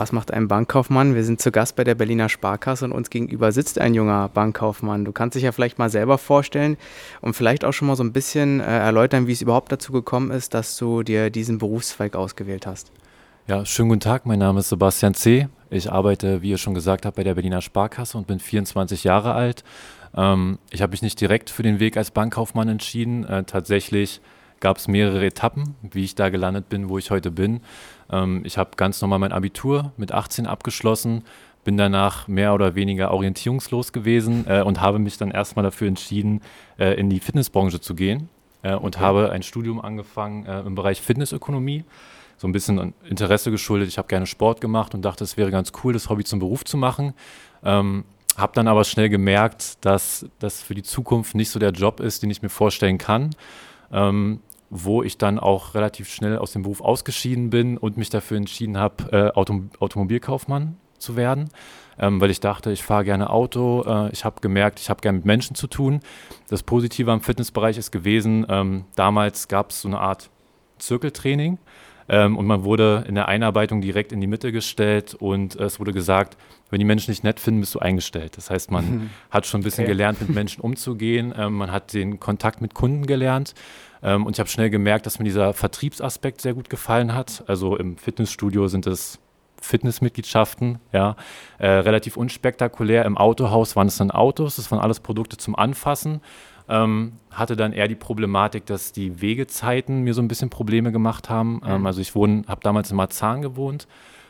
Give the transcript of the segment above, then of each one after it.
Was macht ein Bankkaufmann? Wir sind zu Gast bei der Berliner Sparkasse und uns gegenüber sitzt ein junger Bankkaufmann. Du kannst dich ja vielleicht mal selber vorstellen und vielleicht auch schon mal so ein bisschen äh, erläutern, wie es überhaupt dazu gekommen ist, dass du dir diesen Berufszweig ausgewählt hast. Ja, schönen guten Tag. Mein Name ist Sebastian C. Ich arbeite, wie ihr schon gesagt habt, bei der Berliner Sparkasse und bin 24 Jahre alt. Ähm, ich habe mich nicht direkt für den Weg als Bankkaufmann entschieden. Äh, tatsächlich gab es mehrere Etappen, wie ich da gelandet bin, wo ich heute bin. Ähm, ich habe ganz normal mein Abitur mit 18 abgeschlossen, bin danach mehr oder weniger orientierungslos gewesen äh, und habe mich dann erstmal dafür entschieden, äh, in die Fitnessbranche zu gehen äh, und okay. habe ein Studium angefangen äh, im Bereich Fitnessökonomie. So ein bisschen Interesse geschuldet. Ich habe gerne Sport gemacht und dachte, es wäre ganz cool, das Hobby zum Beruf zu machen. Ähm, habe dann aber schnell gemerkt, dass das für die Zukunft nicht so der Job ist, den ich mir vorstellen kann. Ähm, wo ich dann auch relativ schnell aus dem Beruf ausgeschieden bin und mich dafür entschieden habe, äh, Auto Automobilkaufmann zu werden, ähm, weil ich dachte, ich fahre gerne Auto. Äh, ich habe gemerkt, ich habe gerne mit Menschen zu tun. Das Positive am Fitnessbereich ist gewesen, ähm, damals gab es so eine Art Zirkeltraining ähm, und man wurde in der Einarbeitung direkt in die Mitte gestellt und äh, es wurde gesagt, wenn die Menschen dich nett finden, bist du eingestellt. Das heißt, man mhm. hat schon ein bisschen okay. gelernt, mit Menschen umzugehen. Ähm, man hat den Kontakt mit Kunden gelernt ähm, und ich habe schnell gemerkt, dass mir dieser Vertriebsaspekt sehr gut gefallen hat. Also im Fitnessstudio sind es Fitnessmitgliedschaften, ja, äh, relativ unspektakulär. Im Autohaus waren es dann Autos, das waren alles Produkte zum Anfassen. Ähm, hatte dann eher die Problematik, dass die Wegezeiten mir so ein bisschen Probleme gemacht haben. Mhm. Ähm, also ich habe damals in Marzahn gewohnt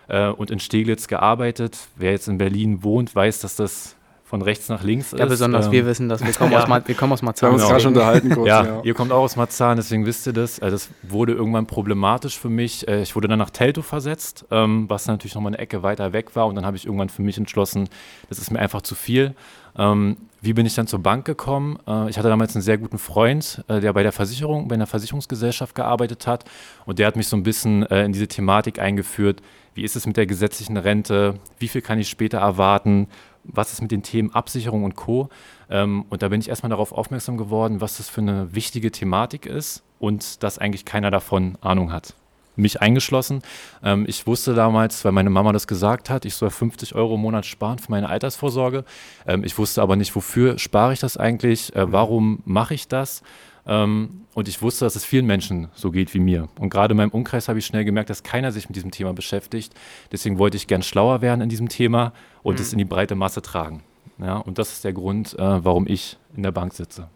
äh, und in Steglitz gearbeitet. Wer jetzt in Berlin wohnt, weiß, dass das von rechts nach links ja, ist. Ja, besonders ähm, wir wissen das. Wir kommen, ja. aus, Ma wir kommen aus Marzahn. Wir haben uns gerade schon unterhalten kurz. Ja, ja, ihr kommt auch aus Marzahn, deswegen wisst ihr das. Also das wurde irgendwann problematisch für mich. Äh, ich wurde dann nach Teltow versetzt, ähm, was natürlich nochmal eine Ecke weiter weg war. Und dann habe ich irgendwann für mich entschlossen, das ist mir einfach zu viel. Ähm, wie bin ich dann zur Bank gekommen? Äh, ich hatte damals einen sehr guten Freund, äh, der bei der Versicherung, bei einer Versicherungsgesellschaft gearbeitet hat. Und der hat mich so ein bisschen in diese Thematik eingeführt. Wie ist es mit der gesetzlichen Rente? Wie viel kann ich später erwarten? Was ist mit den Themen Absicherung und Co. Ähm, und da bin ich erstmal darauf aufmerksam geworden, was das für eine wichtige Thematik ist und dass eigentlich keiner davon Ahnung hat. Mich eingeschlossen. Ähm, ich wusste damals, weil meine Mama das gesagt hat, ich soll 50 Euro im Monat sparen für meine Altersvorsorge. Ähm, ich wusste aber nicht, wofür spare ich das eigentlich, äh, warum mache ich das. Ähm, und ich wusste, dass es vielen Menschen so geht wie mir. Und gerade in meinem Umkreis habe ich schnell gemerkt, dass keiner sich mit diesem Thema beschäftigt. Deswegen wollte ich gern schlauer werden in diesem Thema und mhm. es in die breite Masse tragen. Ja, und das ist der Grund, äh, warum ich in der Bank sitze.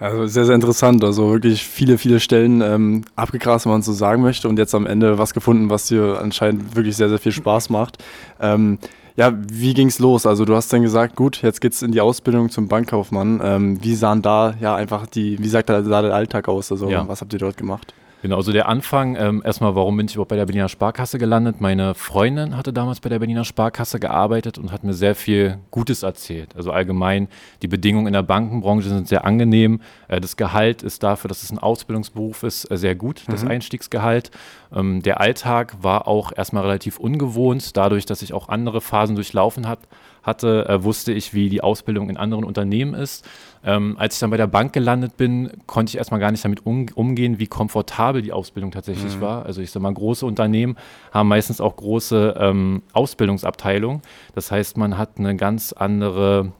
Also sehr, sehr interessant. Also wirklich viele, viele Stellen ähm, abgegrast, wenn man so sagen möchte. Und jetzt am Ende was gefunden, was dir anscheinend wirklich sehr, sehr viel Spaß macht. Ähm, ja, wie ging es los? Also du hast dann gesagt, gut, jetzt geht es in die Ausbildung zum Bankkaufmann. Ähm, wie sahen da ja einfach die, wie sagt da, sah der Alltag aus? Also ja. was habt ihr dort gemacht? Genau, also der Anfang, ähm, erstmal, warum bin ich überhaupt bei der Berliner Sparkasse gelandet? Meine Freundin hatte damals bei der Berliner Sparkasse gearbeitet und hat mir sehr viel Gutes erzählt. Also allgemein, die Bedingungen in der Bankenbranche sind sehr angenehm. Äh, das Gehalt ist dafür, dass es ein Ausbildungsberuf ist, äh, sehr gut, das mhm. Einstiegsgehalt. Ähm, der Alltag war auch erstmal relativ ungewohnt, dadurch, dass ich auch andere Phasen durchlaufen habe hatte, äh, wusste ich, wie die Ausbildung in anderen Unternehmen ist. Ähm, als ich dann bei der Bank gelandet bin, konnte ich erstmal gar nicht damit um, umgehen, wie komfortabel die Ausbildung tatsächlich mhm. war. Also ich sage mal, große Unternehmen haben meistens auch große ähm, Ausbildungsabteilungen. Das heißt, man hat eine ganz andere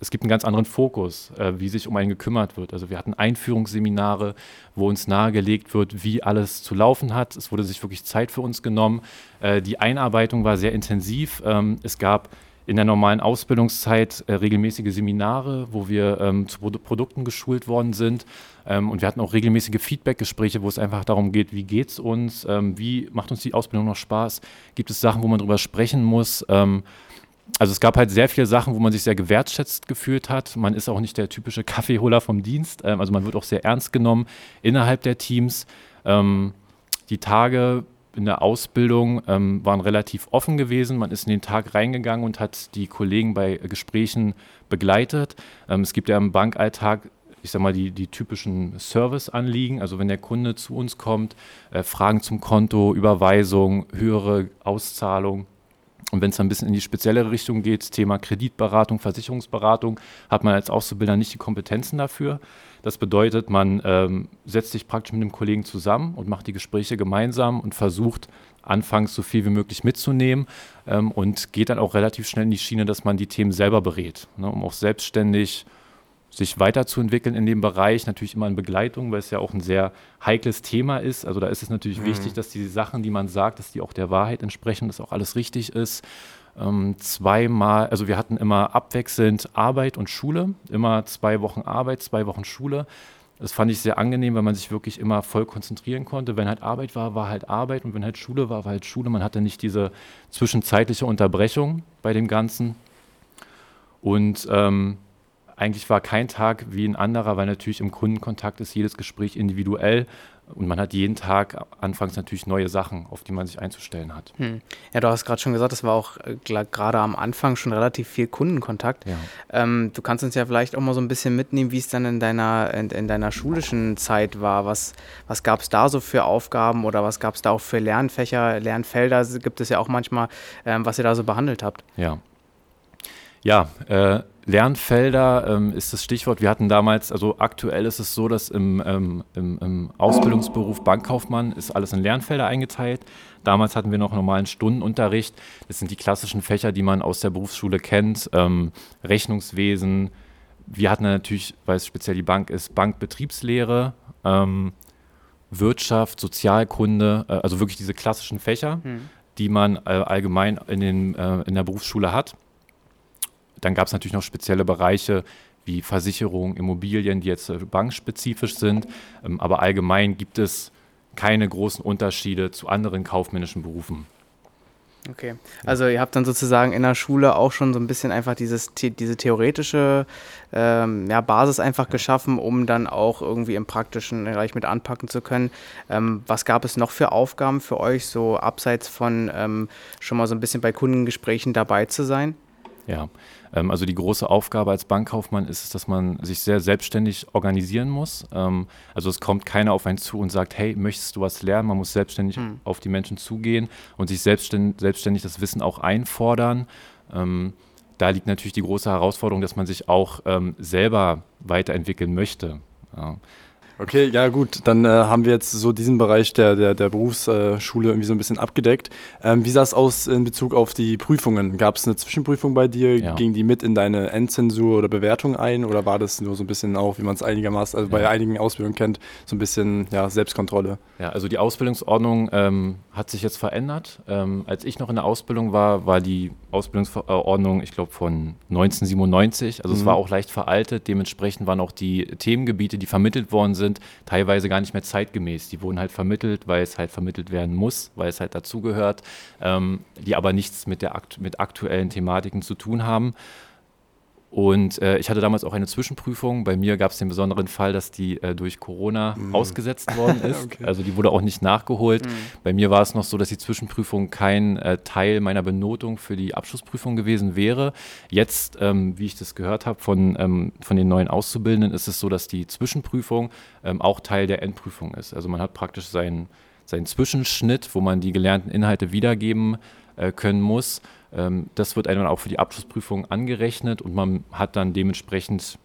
es gibt einen ganz anderen Fokus, äh, wie sich um einen gekümmert wird. Also wir hatten Einführungsseminare, wo uns nahegelegt wird, wie alles zu laufen hat. Es wurde sich wirklich Zeit für uns genommen. Äh, die Einarbeitung war sehr intensiv. Ähm, es gab in der normalen Ausbildungszeit äh, regelmäßige Seminare, wo wir ähm, zu Pro Produkten geschult worden sind. Ähm, und wir hatten auch regelmäßige Feedback-Gespräche, wo es einfach darum geht, wie geht es uns, ähm, wie macht uns die Ausbildung noch Spaß, gibt es Sachen, wo man drüber sprechen muss. Ähm, also es gab halt sehr viele Sachen, wo man sich sehr gewertschätzt gefühlt hat. Man ist auch nicht der typische Kaffeeholer vom Dienst. Ähm, also man wird auch sehr ernst genommen innerhalb der Teams. Ähm, die Tage in der Ausbildung ähm, waren relativ offen gewesen. Man ist in den Tag reingegangen und hat die Kollegen bei Gesprächen begleitet. Ähm, es gibt ja im Bankalltag ich sag mal, die, die typischen Serviceanliegen. Also wenn der Kunde zu uns kommt, äh, Fragen zum Konto, Überweisung, höhere Auszahlung. Und wenn es ein bisschen in die speziellere Richtung geht, Thema Kreditberatung, Versicherungsberatung, hat man als Auszubildender nicht die Kompetenzen dafür. Das bedeutet, man ähm, setzt sich praktisch mit einem Kollegen zusammen und macht die Gespräche gemeinsam und versucht anfangs so viel wie möglich mitzunehmen ähm, und geht dann auch relativ schnell in die Schiene, dass man die Themen selber berät, ne, um auch selbstständig sich weiterzuentwickeln in dem Bereich, natürlich immer in Begleitung, weil es ja auch ein sehr heikles Thema ist. Also da ist es natürlich mhm. wichtig, dass die Sachen, die man sagt, dass die auch der Wahrheit entsprechen, dass auch alles richtig ist. Ähm, zweimal, also wir hatten immer abwechselnd Arbeit und Schule, immer zwei Wochen Arbeit, zwei Wochen Schule. Das fand ich sehr angenehm, weil man sich wirklich immer voll konzentrieren konnte. Wenn halt Arbeit war, war halt Arbeit und wenn halt Schule war, war halt Schule. Man hatte nicht diese zwischenzeitliche Unterbrechung bei dem Ganzen. Und ähm, eigentlich war kein Tag wie ein anderer, weil natürlich im Kundenkontakt ist jedes Gespräch individuell und man hat jeden Tag anfangs natürlich neue Sachen, auf die man sich einzustellen hat. Hm. Ja, du hast gerade schon gesagt, das war auch äh, gerade am Anfang schon relativ viel Kundenkontakt. Ja. Ähm, du kannst uns ja vielleicht auch mal so ein bisschen mitnehmen, wie es dann in deiner, in, in deiner schulischen Zeit war. Was, was gab es da so für Aufgaben oder was gab es da auch für Lernfächer, Lernfelder? Gibt es ja auch manchmal, ähm, was ihr da so behandelt habt. Ja. Ja, äh, Lernfelder ähm, ist das Stichwort. Wir hatten damals, also aktuell ist es so, dass im, ähm, im, im, Ausbildungsberuf Bankkaufmann ist alles in Lernfelder eingeteilt. Damals hatten wir noch normalen Stundenunterricht. Das sind die klassischen Fächer, die man aus der Berufsschule kennt. Ähm, Rechnungswesen. Wir hatten natürlich, weil es speziell die Bank ist, Bankbetriebslehre, ähm, Wirtschaft, Sozialkunde, äh, also wirklich diese klassischen Fächer, hm. die man äh, allgemein in, den, äh, in der Berufsschule hat dann gab es natürlich noch spezielle Bereiche wie Versicherung, Immobilien, die jetzt äh, bankspezifisch sind. Ähm, aber allgemein gibt es keine großen Unterschiede zu anderen kaufmännischen Berufen. Okay, also ihr habt dann sozusagen in der Schule auch schon so ein bisschen einfach dieses, diese theoretische ähm, ja, Basis einfach geschaffen, um dann auch irgendwie im praktischen Bereich mit anpacken zu können. Ähm, was gab es noch für Aufgaben für euch, so abseits von ähm, schon mal so ein bisschen bei Kundengesprächen dabei zu sein? Ja, ähm, also die große Aufgabe als Bankkaufmann ist es, dass man sich sehr selbstständig organisieren muss. Ähm, also es kommt keiner auf einen zu und sagt, hey, möchtest du was lernen? Man muss selbstständig hm. auf die Menschen zugehen und sich selbstständig, selbstständig das Wissen auch einfordern. Ähm, da liegt natürlich die große Herausforderung, dass man sich auch selber weiterentwickeln möchte. Ja. Okay, ja gut, dann äh, haben wir jetzt so diesen Bereich der, der, der Berufsschule irgendwie so ein bisschen abgedeckt. Ähm, wie sah es aus in Bezug auf die Prüfungen? Gab es eine Zwischenprüfung bei dir? Ja. Ging die mit in deine Endzensur oder Bewertung ein? Oder war das nur so ein bisschen auch, wie man es einigermaßen, also ja. bei einigen Ausbildungen kennt, so ein bisschen ja, Selbstkontrolle? Ja, also die Ausbildungsordnung ähm, hat sich jetzt verändert. Ähm, als ich noch in der Ausbildung war, war die Ausbildungsordnung, ich glaube, von 1997. Also mhm. es war auch leicht veraltet. Dementsprechend waren auch die Themengebiete, die vermittelt worden sind, teilweise gar nicht mehr zeitgemäß. Die wurden halt vermittelt, weil es halt vermittelt werden muss, weil es halt dazugehört, ähm, die aber nichts mit, der, mit aktuellen Thematiken zu tun haben. Und äh, ich hatte damals auch eine Zwischenprüfung. Bei mir gab es den besonderen Fall, dass die äh, durch Corona mm. ausgesetzt worden ist. okay. Also die wurde auch nicht nachgeholt. Mm. Bei mir war es noch so, dass die Zwischenprüfung kein äh, Teil meiner Benotung für die Abschlussprüfung gewesen wäre. Jetzt, ähm, wie ich das gehört habe von, ähm, von den neuen Auszubildenden, ist es so, dass die Zwischenprüfung ähm, auch Teil der Endprüfung ist. Also man hat praktisch seinen, seinen Zwischenschnitt, wo man die gelernten Inhalte wiedergeben äh, können muss. Ähm, das wird einem auch für die Abschlussprüfung angerechnet und man hat dann dementsprechend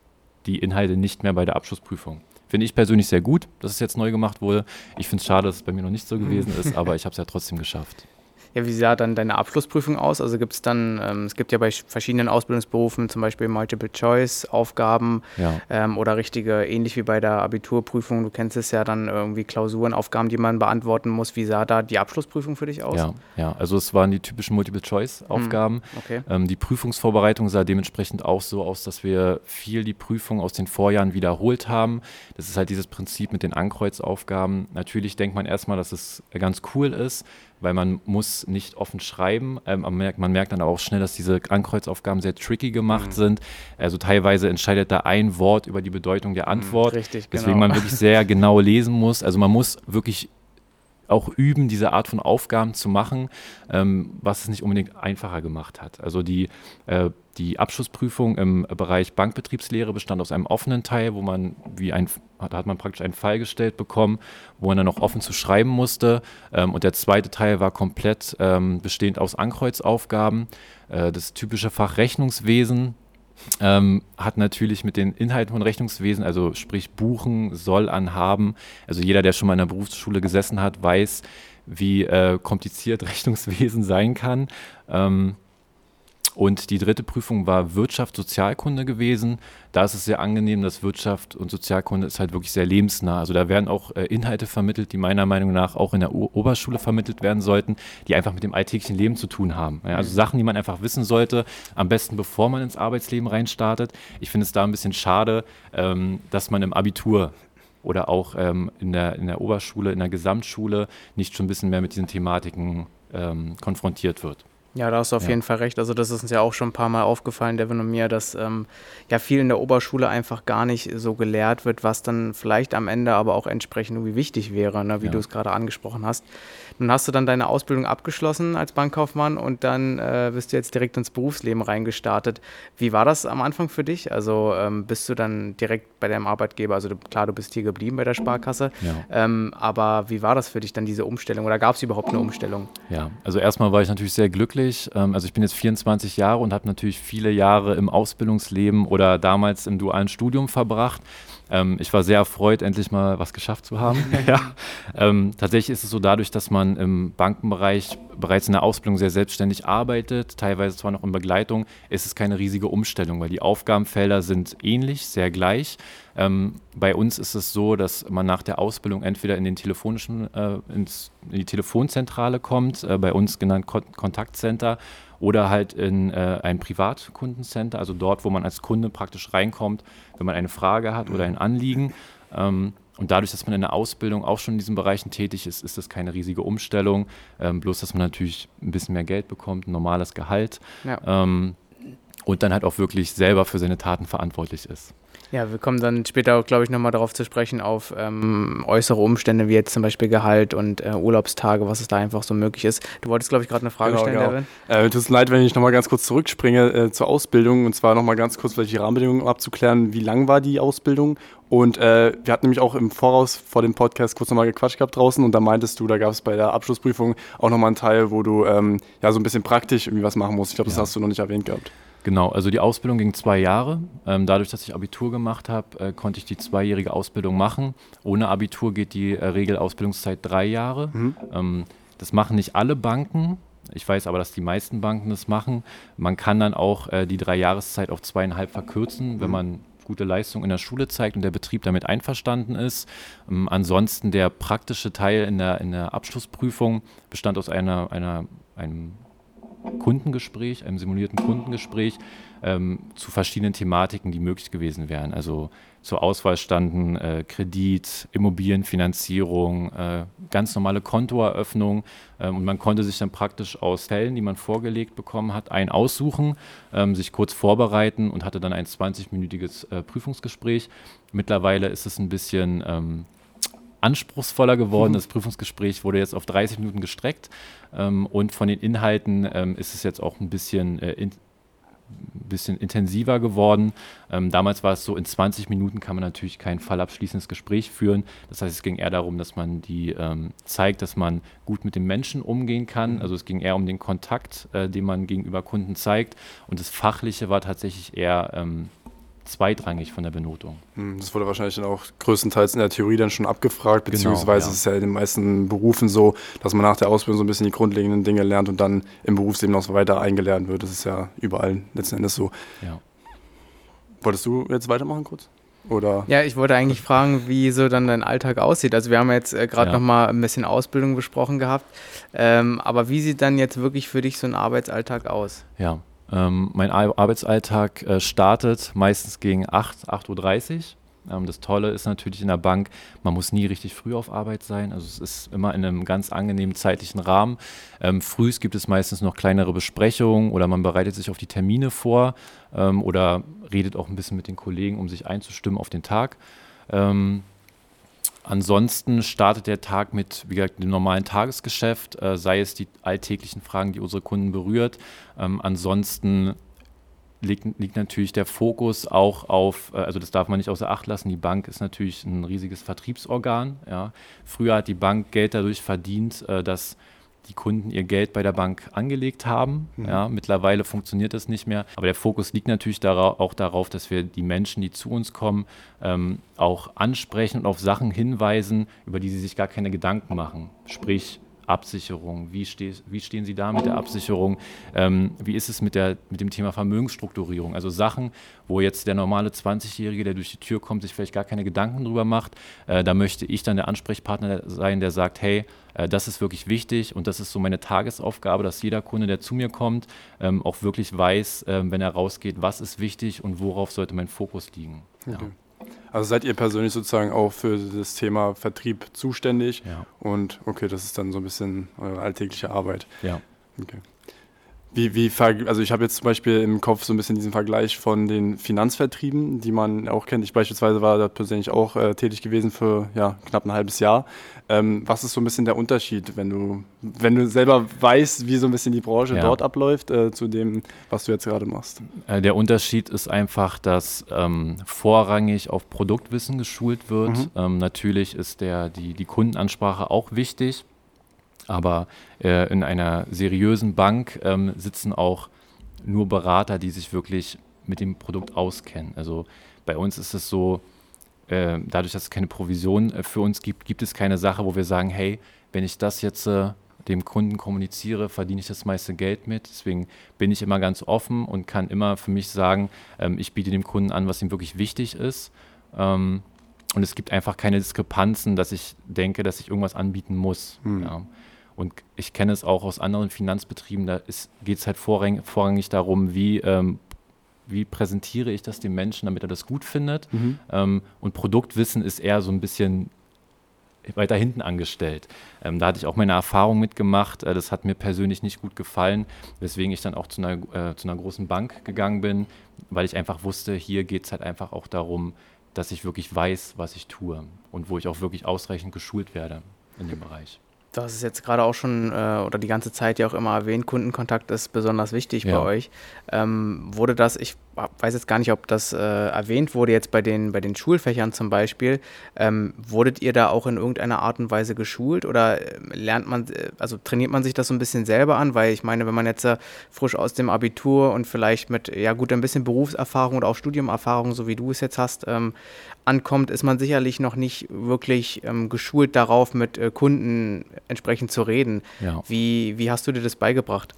die Inhalte nicht mehr bei der Abschlussprüfung. Finde ich persönlich sehr gut, dass es jetzt neu gemacht wurde. Ich finde es schade, dass es bei mir noch nicht so gewesen ist, aber ich habe es ja trotzdem geschafft. Ja, wie sah dann deine Abschlussprüfung aus? Also gibt es dann, ähm, es gibt ja bei verschiedenen Ausbildungsberufen zum Beispiel Multiple-Choice-Aufgaben ja. ähm, oder richtige, ähnlich wie bei der Abiturprüfung, du kennst es ja dann irgendwie Klausurenaufgaben, die man beantworten muss. Wie sah da die Abschlussprüfung für dich aus? Ja, ja. also es waren die typischen Multiple-Choice-Aufgaben. Hm, okay. ähm, die Prüfungsvorbereitung sah dementsprechend auch so aus, dass wir viel die Prüfung aus den Vorjahren wiederholt haben. Das ist halt dieses Prinzip mit den Ankreuzaufgaben. Natürlich denkt man erstmal, dass es ganz cool ist, weil man muss nicht offen schreiben. Ähm, man, merkt, man, merkt, dann aber auch schnell, dass diese Ankreuzaufgaben sehr tricky gemacht mhm. sind. Also teilweise entscheidet da ein Wort über die Bedeutung der mhm, Antwort. Richtig, genau. Deswegen man wirklich sehr genau lesen muss. Also man muss wirklich auch üben, diese Art von Aufgaben zu machen, ähm, was es nicht unbedingt einfacher gemacht hat. Also die äh, die Abschlussprüfung im Bereich Bankbetriebslehre bestand aus einem offenen Teil, wo man wie ein, da hat man praktisch einen Fall gestellt bekommen, wo man dann noch offen zu schreiben musste. Ähm, und der zweite Teil war komplett ähm, bestehend aus Ankreuzaufgaben. Äh, das typische Fach Rechnungswesen ähm, hat natürlich mit den Inhalten von Rechnungswesen, also sprich Buchen, soll anhaben. Also jeder, der schon mal in der Berufsschule gesessen hat, weiß, wie äh, kompliziert Rechnungswesen sein kann. Und die dritte Prüfung war Wirtschaft, Sozialkunde gewesen. Da ist es sehr angenehm, dass Wirtschaft und Sozialkunde ist halt wirklich sehr lebensnah. Also da werden auch äh, Inhalte vermittelt, die meiner Meinung nach auch in der Oberschule vermittelt werden sollten, die einfach mit dem alltäglichen Leben zu tun haben. Also mhm. Sachen, die man einfach wissen sollte, am besten bevor man ins Arbeitsleben reinstartet. Ich finde es da ein bisschen schade, ähm, dass man im Abitur oder auch ähm, in, der, in der Oberschule, in der Gesamtschule nicht schon ein bisschen mehr mit diesen Thematiken ähm, konfrontiert wird. Ja, da hast du auf ja. jeden Fall recht. Also das ist uns ja auch schon ein paar Mal aufgefallen, Devin und mir, dass ähm, ja viel in der Oberschule einfach gar nicht so gelehrt wird, was dann vielleicht am Ende aber auch entsprechend irgendwie wichtig wäre, ne, wie ja. du es gerade angesprochen hast. Nun hast du dann deine Ausbildung abgeschlossen als Bankkaufmann und dann äh, bist du jetzt direkt ins Berufsleben reingestartet. Wie war das am Anfang für dich? Also ähm, bist du dann direkt bei deinem Arbeitgeber, also du, klar, du bist hier geblieben bei der Sparkasse, ja. ähm, aber wie war das für dich dann, diese Umstellung oder gab es überhaupt eine Umstellung? Ja, also erstmal war ich natürlich sehr glücklich. Ähm, also ich bin jetzt 24 Jahre und habe natürlich viele Jahre im Ausbildungsleben oder damals im dualen Studium verbracht. Ähm, ich war sehr erfreut, endlich mal was geschafft zu haben. ja. ähm, tatsächlich ist es so, dadurch, dass man im Bankenbereich bereits in der Ausbildung sehr selbstständig arbeitet, teilweise zwar noch in Begleitung, ist es keine riesige Umstellung, weil die Aufgabenfelder sind ähnlich, sehr gleich. Ähm, bei uns ist es so, dass man nach der Ausbildung entweder in den telefonischen, äh, ins, in die Telefonzentrale kommt, äh, bei uns genannt Kon Kontaktcenter, oder halt in äh, ein Privatkundencenter, also dort, wo man als Kunde praktisch reinkommt, wenn man eine Frage hat oder ein Anliegen. Ähm, und dadurch, dass man in der Ausbildung auch schon in diesen Bereichen tätig ist, ist das keine riesige Umstellung. Ähm, bloß, dass man natürlich ein bisschen mehr Geld bekommt, ein normales Gehalt. Ja. Ähm, und dann halt auch wirklich selber für seine Taten verantwortlich ist. Ja, wir kommen dann später auch, glaube ich, nochmal darauf zu sprechen, auf ähm, äußere Umstände, wie jetzt zum Beispiel Gehalt und äh, Urlaubstage, was es da einfach so möglich ist. Du wolltest, glaube ich, gerade eine Frage genau, stellen, genau. Äh, tut es leid, wenn ich nochmal ganz kurz zurückspringe äh, zur Ausbildung und zwar nochmal ganz kurz vielleicht die Rahmenbedingungen abzuklären. Wie lang war die Ausbildung? Und äh, wir hatten nämlich auch im Voraus vor dem Podcast kurz nochmal gequatscht gehabt draußen und da meintest du, da gab es bei der Abschlussprüfung auch nochmal einen Teil, wo du ähm, ja so ein bisschen praktisch irgendwie was machen musst. Ich glaube, das ja. hast du noch nicht erwähnt gehabt. Genau, also die Ausbildung ging zwei Jahre. Ähm, dadurch, dass ich Abitur gemacht habe, äh, konnte ich die zweijährige Ausbildung machen. Ohne Abitur geht die äh, Regelausbildungszeit drei Jahre. Mhm. Ähm, das machen nicht alle Banken. Ich weiß aber, dass die meisten Banken das machen. Man kann dann auch äh, die drei Jahreszeit auf zweieinhalb verkürzen, mhm. wenn man gute Leistung in der Schule zeigt und der Betrieb damit einverstanden ist. Ähm, ansonsten der praktische Teil in der, in der Abschlussprüfung bestand aus einer, einer, einem Kundengespräch, einem simulierten Kundengespräch ähm, zu verschiedenen Thematiken, die möglich gewesen wären. Also zur Auswahl standen äh, Kredit, Immobilienfinanzierung, äh, ganz normale Kontoeröffnung äh, und man konnte sich dann praktisch aus Fällen, die man vorgelegt bekommen hat, einen aussuchen, ähm, sich kurz vorbereiten und hatte dann ein 20-minütiges äh, Prüfungsgespräch. Mittlerweile ist es ein bisschen ähm, anspruchsvoller geworden. Mhm. Das Prüfungsgespräch wurde jetzt auf 30 Minuten gestreckt ähm, und von den Inhalten ähm, ist es jetzt auch ein bisschen, äh, in, bisschen intensiver geworden. Ähm, damals war es so, in 20 Minuten kann man natürlich kein fallabschließendes Gespräch führen. Das heißt, es ging eher darum, dass man die ähm, zeigt, dass man gut mit den Menschen umgehen kann. Mhm. Also es ging eher um den Kontakt, äh, den man gegenüber Kunden zeigt. Und das Fachliche war tatsächlich eher ähm, zweitrangig von der Benotung. Hm, das wurde wahrscheinlich dann auch größtenteils in der Theorie dann schon abgefragt, genau, beziehungsweise genau, ja. ist es ja in den meisten Berufen so, dass man nach der Ausbildung so ein bisschen die grundlegenden Dinge lernt und dann im Berufsleben noch so weiter eingelernt wird. Das ist ja überall letzten Endes so. Ja. Wolltest du jetzt weitermachen kurz? Oder? Ja, ich wollte eigentlich fragen, wie so dann dein Alltag aussieht. Also wir haben jetzt äh, gerade ja. noch mal ein bisschen Ausbildung besprochen gehabt, ähm, aber wie sieht dann jetzt wirklich für dich so ein Arbeitsalltag aus? Ja, ähm, mein Arbeitsalltag äh, startet meistens gegen 8, 8.30 Uhr. Ähm, das Tolle ist natürlich in der Bank, man muss nie richtig früh auf Arbeit sein. Also es ist immer in einem ganz angenehmen zeitlichen Rahmen. Ähm, frühs gibt es meistens noch kleinere Besprechungen oder man bereitet sich auf die Termine vor ähm, oder redet auch ein bisschen mit den Kollegen, um sich einzustimmen auf den Tag. Ähm, Ansonsten startet der Tag mit, wie gesagt, dem normalen Tagesgeschäft, äh, sei es die alltäglichen Fragen, die unsere Kunden berührt. Ähm, ansonsten liegt, liegt, natürlich der Fokus auch auf, äh, also das darf man nicht außer Acht lassen, die Bank ist natürlich ein riesiges Vertriebsorgan. Ja. Früher hat die Bank Geld dadurch verdient, äh, dass die Kunden ihr Geld bei der Bank angelegt haben. Mhm. Ja, mittlerweile funktioniert das nicht mehr. Aber der Fokus liegt natürlich darauf, auch darauf, dass wir die Menschen, die zu uns kommen, ähm, auch ansprechen und auf Sachen hinweisen, über die sie sich gar keine Gedanken machen. Sprich, Absicherung? Wie, steh, wie, stehen Sie da mit der Absicherung? Ähm, wie ist es mit, der, mit dem Thema Vermögensstrukturierung? Also Sachen, wo jetzt der normale 20-Jährige, der durch die Tür kommt, sich vielleicht gar keine Gedanken drüber macht. Äh, da möchte ich dann der Ansprechpartner sein, der sagt, hey, das ist wirklich wichtig und das ist so meine Tagesaufgabe, dass jeder Kunde, der zu mir kommt, ähm, auch wirklich weiß, äh, wenn er rausgeht, was ist wichtig und worauf sollte mein Fokus liegen. Okay. Ja. Also seid ihr persönlich sozusagen auch für das Thema Vertrieb zuständig? Ja. Und okay, das ist dann so ein bisschen eure alltägliche Arbeit. Ja. Okay. Wie, wie, also ich habe jetzt zum Beispiel im Kopf so ein bisschen diesen Vergleich von den Finanzvertrieben, die man auch kennt. Ich beispielsweise war da persönlich auch äh, tätig gewesen für ja, knapp ein halbes Jahr. Ähm, was ist so ein bisschen der Unterschied, wenn du, wenn du selber weißt, wie so ein bisschen die Branche ja. dort abläuft, äh, zu dem, was du jetzt gerade machst? Äh, der Unterschied ist einfach, dass ähm, vorrangig auf Produktwissen geschult wird. Mhm. Ähm, natürlich ist der, die, die Kundenansprache auch wichtig. Aber äh, in einer seriösen Bank ähm, sitzen auch nur Berater, die sich wirklich mit dem Produkt auskennen. Also bei uns ist es so, äh, dadurch, dass es keine Provision äh, für uns gibt, gibt es keine Sache, wo wir sagen, hey, wenn ich das jetzt äh, dem Kunden kommuniziere, verdiene ich das meiste Geld mit. Deswegen bin ich immer ganz offen und kann immer für mich sagen, ähm, ich biete dem Kunden an, was ihm wirklich wichtig ist. Ähm, und es gibt einfach keine Diskrepanzen, dass ich denke, dass ich irgendwas anbieten muss. Hm. Ja. Und ich kenne es auch aus anderen Finanzbetrieben, da geht es halt vorrang, vorrangig darum, wie, ähm, wie präsentiere ich das dem Menschen, damit er das gut findet. Mhm. Ähm, und Produktwissen ist eher so ein bisschen weiter hinten angestellt. Ähm, da hatte ich auch meine Erfahrung mitgemacht. Äh, das hat mir persönlich nicht gut gefallen, weswegen ich dann auch zu einer, äh, zu einer großen Bank gegangen bin, weil ich einfach wusste, hier geht es halt einfach auch darum, dass ich wirklich weiß, was ich tue und wo ich auch wirklich ausreichend geschult werde in dem Bereich. Du hast es jetzt gerade auch schon äh, oder die ganze Zeit ja auch immer erwähnt, Kundenkontakt ist besonders wichtig ja. bei euch. Ähm, wurde das, ich weiß jetzt gar nicht, ob das äh, erwähnt wurde jetzt bei den, bei den Schulfächern zum Beispiel, ähm, wurdet ihr da auch in irgendeiner Art und Weise geschult oder äh, lernt man, äh, also trainiert man sich das so ein bisschen selber an? Weil ich meine, wenn man jetzt äh, frisch aus dem Abitur und vielleicht mit, ja gut, ein bisschen Berufserfahrung oder auch Studiumerfahrung, so wie du es jetzt hast, ähm, ankommt, ist man sicherlich noch nicht wirklich ähm, geschult darauf, mit äh, Kunden entsprechend zu reden. Ja. Wie, wie hast du dir das beigebracht?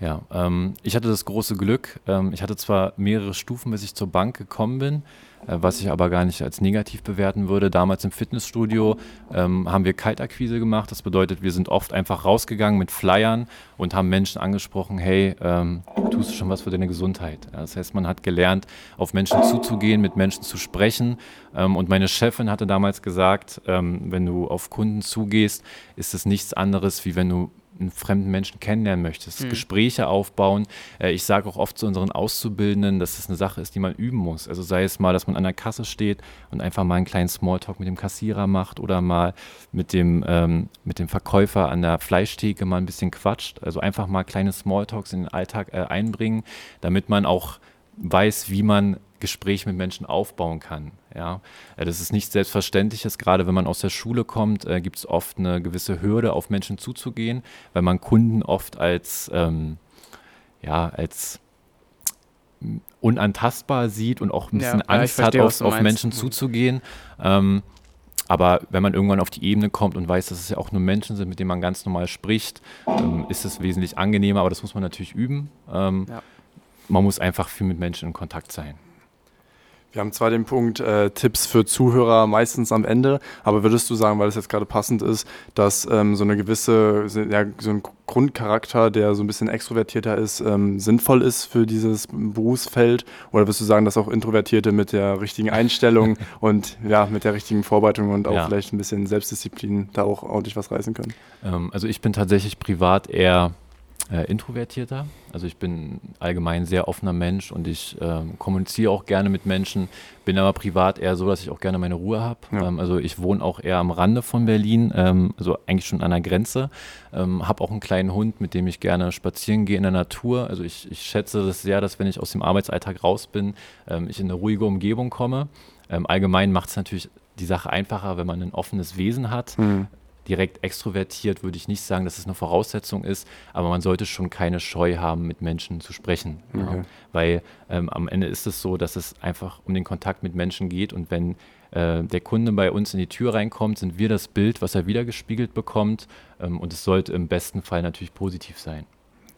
Ja, ähm, ich hatte das große Glück. Ähm, ich hatte zwar mehrere Stufen, bis ich zur Bank gekommen bin, äh, was ich aber gar nicht als negativ bewerten würde. Damals im Fitnessstudio ähm, haben wir Kaltakquise gemacht. Das bedeutet, wir sind oft einfach rausgegangen mit Flyern und haben Menschen angesprochen, hey, ähm, tust du schon was für deine Gesundheit? Ja, das heißt, man hat gelernt, auf Menschen zuzugehen, mit Menschen zu sprechen. Ähm, und meine Chefin hatte damals gesagt, ähm, wenn du auf Kunden zugehst, ist es nichts anderes, wie wenn du einen fremden Menschen kennenlernen möchtest, mhm. Gespräche aufbauen. Äh, ich sage auch oft zu unseren Auszubildenden, dass es eine Sache ist, die man üben muss. Also sei es mal, dass man an der Kasse steht und einfach mal einen kleinen Smalltalk mit dem Kassierer macht oder mal mit dem, ähm, mit dem Verkäufer an der Fleischtheke mal ein bisschen quatscht. Also einfach mal kleine Smalltalks in den Alltag äh, einbringen, damit man auch weiß, wie man Gespräch mit Menschen aufbauen kann. Ja, äh, das ist nichts Selbstverständliches. Gerade wenn man aus der Schule kommt, äh, gibt es oft eine gewisse Hürde, auf Menschen zuzugehen, weil man Kunden oft als, ähm, ja, als unantastbar sieht und auch ein bisschen ja, Angst verstehe, hat, auf, auf Menschen zuzugehen. Ähm, aber wenn man irgendwann auf die Ebene kommt und weiß, dass es ja auch nur Menschen sind, mit denen man ganz normal spricht, ähm, ist es wesentlich angenehmer. Aber das muss man natürlich üben. Ähm, ja. Man muss einfach viel mit Menschen in Kontakt sein. Wir haben zwar den Punkt äh, Tipps für Zuhörer meistens am Ende, aber würdest du sagen, weil es jetzt gerade passend ist, dass ähm, so eine gewisse, ja, so ein Grundcharakter, der so ein bisschen extrovertierter ist, ähm, sinnvoll ist für dieses Berufsfeld? Oder würdest du sagen, dass auch Introvertierte mit der richtigen Einstellung und ja, mit der richtigen Vorbereitung und auch ja. vielleicht ein bisschen Selbstdisziplin da auch ordentlich was reißen können? Ähm, also ich bin tatsächlich privat eher äh, introvertierter. Also ich bin allgemein ein sehr offener Mensch und ich äh, kommuniziere auch gerne mit Menschen, bin aber privat eher so, dass ich auch gerne meine Ruhe habe. Ja. Ähm, also ich wohne auch eher am Rande von Berlin, ähm, also eigentlich schon an der Grenze. Ähm, habe auch einen kleinen Hund, mit dem ich gerne spazieren gehe in der Natur. Also ich, ich schätze das sehr, dass wenn ich aus dem Arbeitsalltag raus bin, ähm, ich in eine ruhige Umgebung komme. Ähm, allgemein macht es natürlich die Sache einfacher, wenn man ein offenes Wesen hat. Mhm direkt extrovertiert würde ich nicht sagen, dass es eine Voraussetzung ist, aber man sollte schon keine Scheu haben, mit Menschen zu sprechen. Okay. Ja, weil ähm, am Ende ist es so, dass es einfach um den Kontakt mit Menschen geht und wenn äh, der Kunde bei uns in die Tür reinkommt, sind wir das Bild, was er wiedergespiegelt bekommt ähm, und es sollte im besten Fall natürlich positiv sein.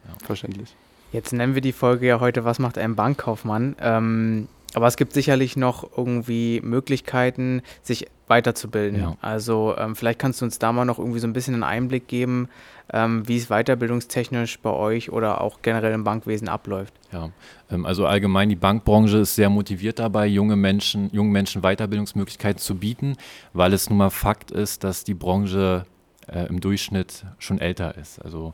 Ja. Verständlich. Jetzt nennen wir die Folge ja heute, was macht ein Bankkaufmann? Ähm, aber es gibt sicherlich noch irgendwie Möglichkeiten, sich weiterzubilden. Ja. Also ähm, vielleicht kannst du uns da mal noch irgendwie so ein bisschen einen Einblick geben, ähm, wie es weiterbildungstechnisch bei euch oder auch generell im Bankwesen abläuft. Ja, ähm, also allgemein die Bankbranche ist sehr motiviert dabei, junge Menschen, jungen Menschen Weiterbildungsmöglichkeiten zu bieten, weil es nun mal Fakt ist, dass die Branche äh, im Durchschnitt schon älter ist. Also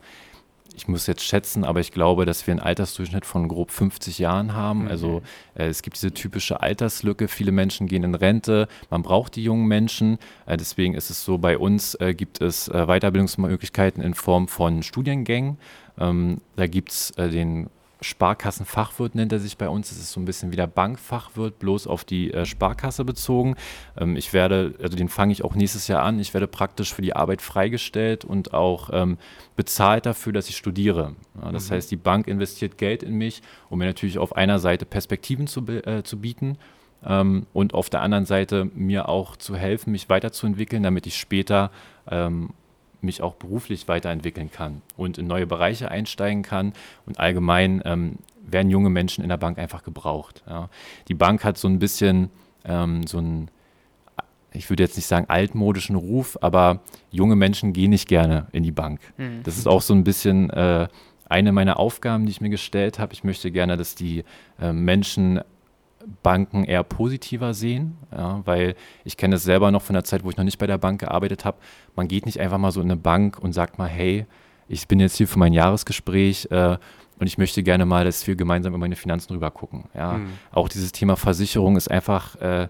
ich muss jetzt schätzen, aber ich glaube, dass wir einen Altersdurchschnitt von grob 50 Jahren haben. Mhm. Also äh, es gibt diese typische Alterslücke. Viele Menschen gehen in Rente. Man braucht die jungen Menschen. Äh, deswegen ist es so, bei uns äh, gibt es äh, Weiterbildungsmöglichkeiten in Form von Studiengängen. Ähm, da gibt es äh, den Sparkassenfachwirt nennt er sich bei uns. Das ist so ein bisschen wie der Bankfachwirt, bloß auf die äh, Sparkasse bezogen. Ähm, ich werde, also den fange ich auch nächstes Jahr an. Ich werde praktisch für die Arbeit freigestellt und auch ähm, bezahlt dafür, dass ich studiere. Ja, das mhm. heißt, die Bank investiert Geld in mich, um mir natürlich auf einer Seite Perspektiven zu, äh, zu bieten. Ähm, und auf der anderen Seite mir auch zu helfen, mich weiterzuentwickeln, damit ich später ähm, mich auch beruflich weiterentwickeln kann und in neue Bereiche einsteigen kann. Und allgemein ähm, werden junge Menschen in der Bank einfach gebraucht. Ja. Die Bank hat so ein bisschen ähm, so einen, ich würde jetzt nicht sagen altmodischen Ruf, aber junge Menschen gehen nicht gerne in die Bank. Mhm. Das ist auch so ein bisschen äh, eine meiner Aufgaben, die ich mir gestellt habe. Ich möchte gerne, dass die äh, Menschen Banken eher positiver sehen, ja, weil ich kenne es selber noch von der Zeit, wo ich noch nicht bei der Bank gearbeitet habe. Man geht nicht einfach mal so in eine Bank und sagt mal, hey, ich bin jetzt hier für mein Jahresgespräch äh, und ich möchte gerne mal, dass wir gemeinsam über meine Finanzen rüber gucken. Ja. Mhm. Auch dieses Thema Versicherung ist einfach, äh,